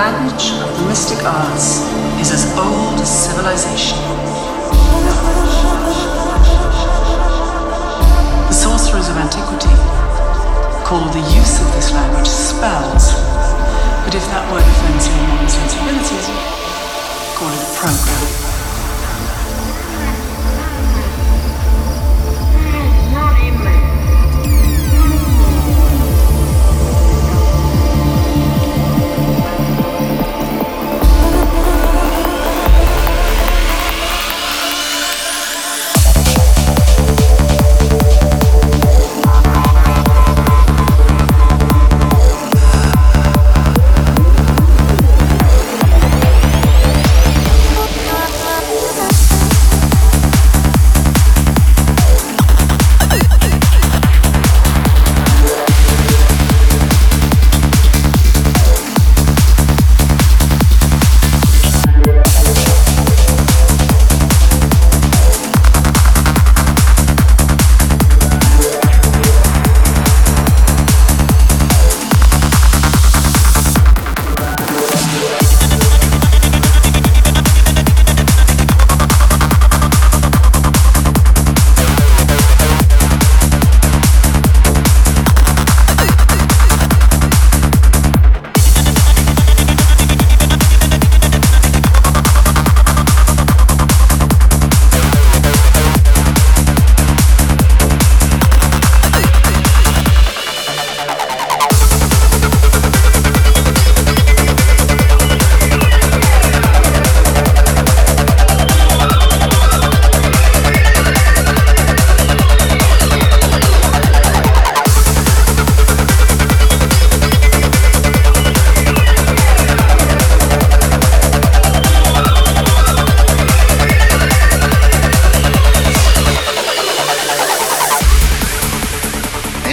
language of the mystic arts is as old as civilization. The sorcerers of antiquity called the use of this language spells, but if that word offends your modern sensibilities, call it a program.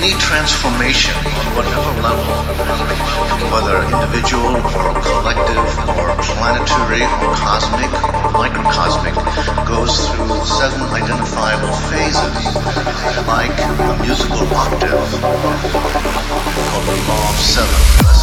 any transformation on whatever level, whether individual or collective or planetary or cosmic or microcosmic, goes through seven identifiable phases like a musical octave called the law of seven.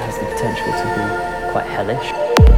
Has the potential to be quite hellish.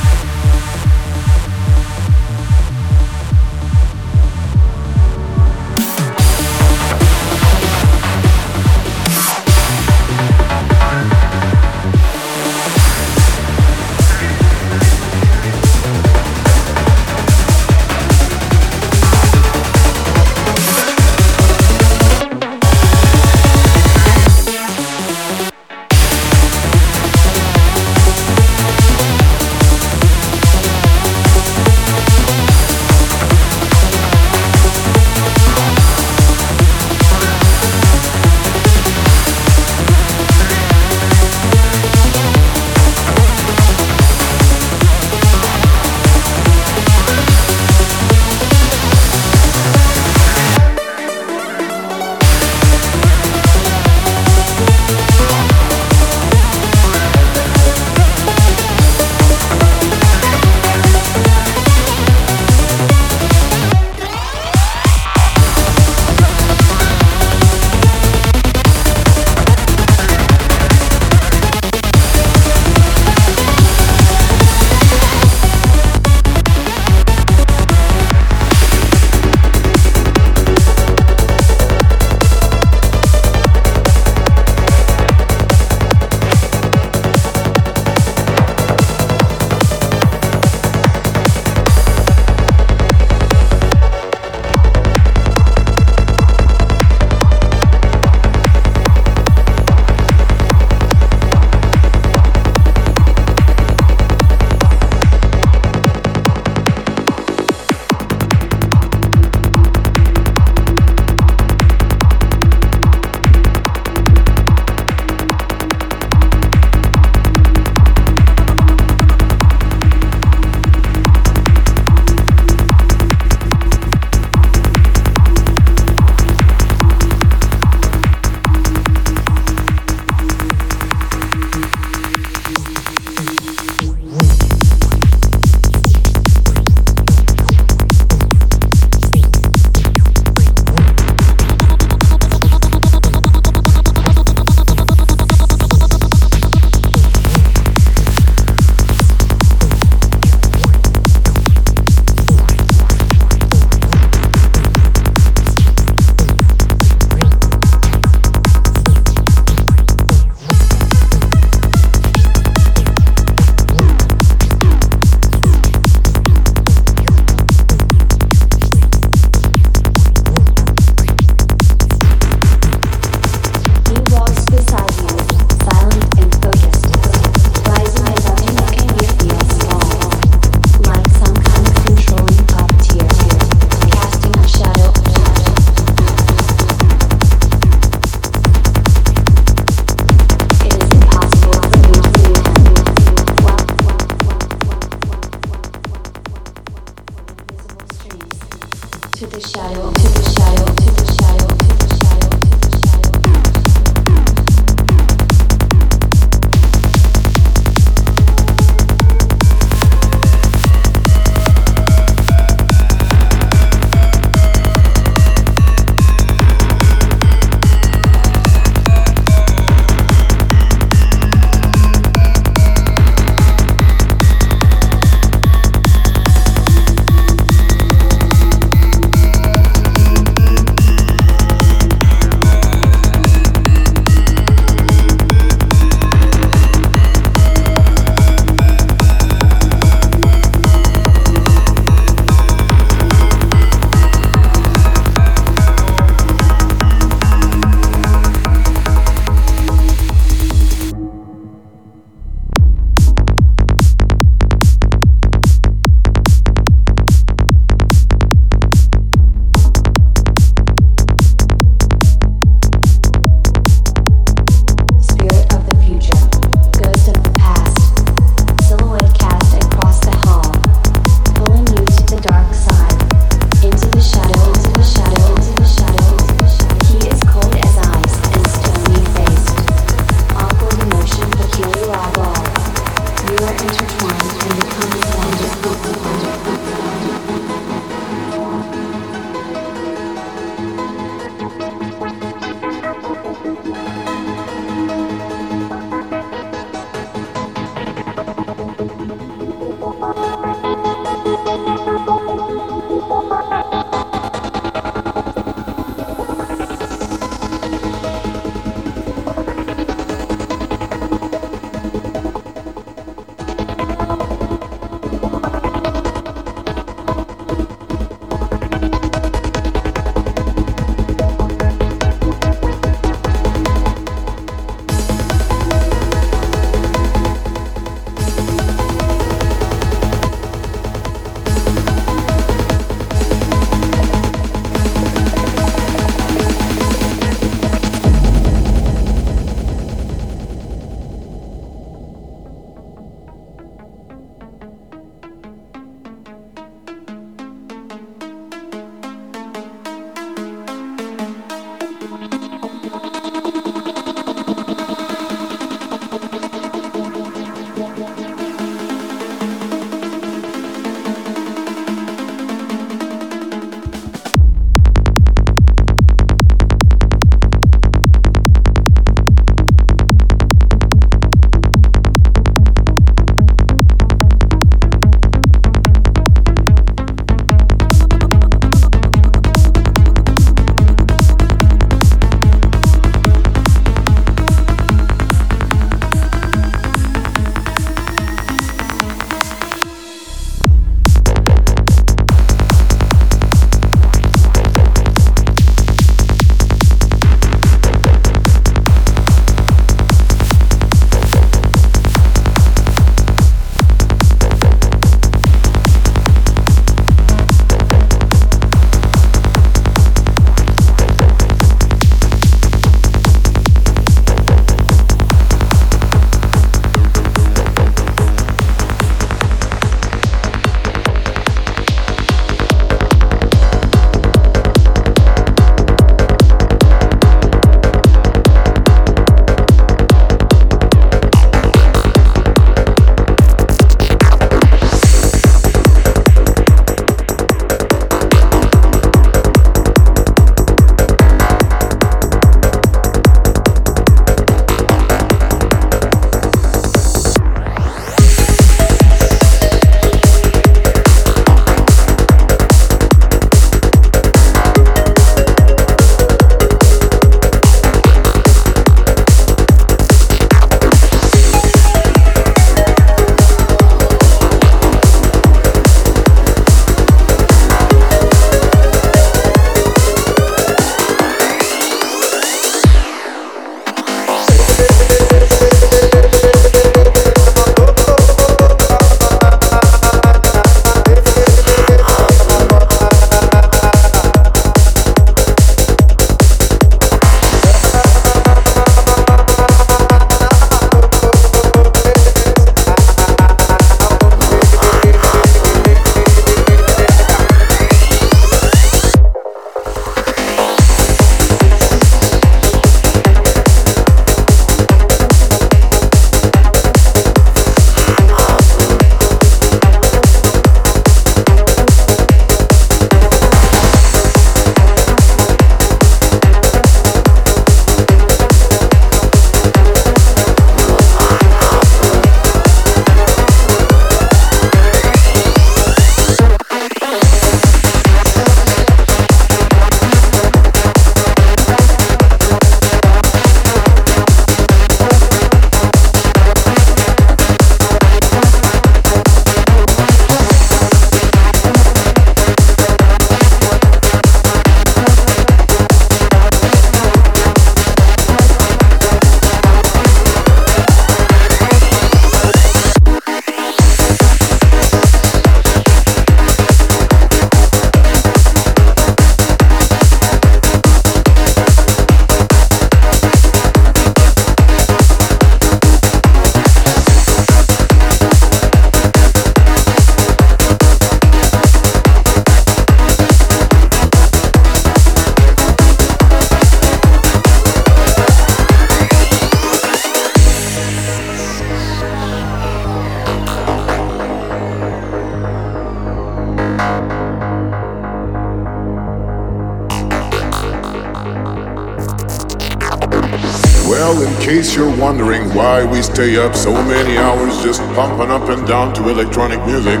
Why we stay up so many hours just pumping up and down to electronic music,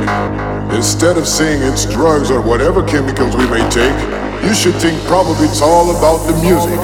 instead of saying it's drugs or whatever chemicals we may take, you should think probably it's all about the music.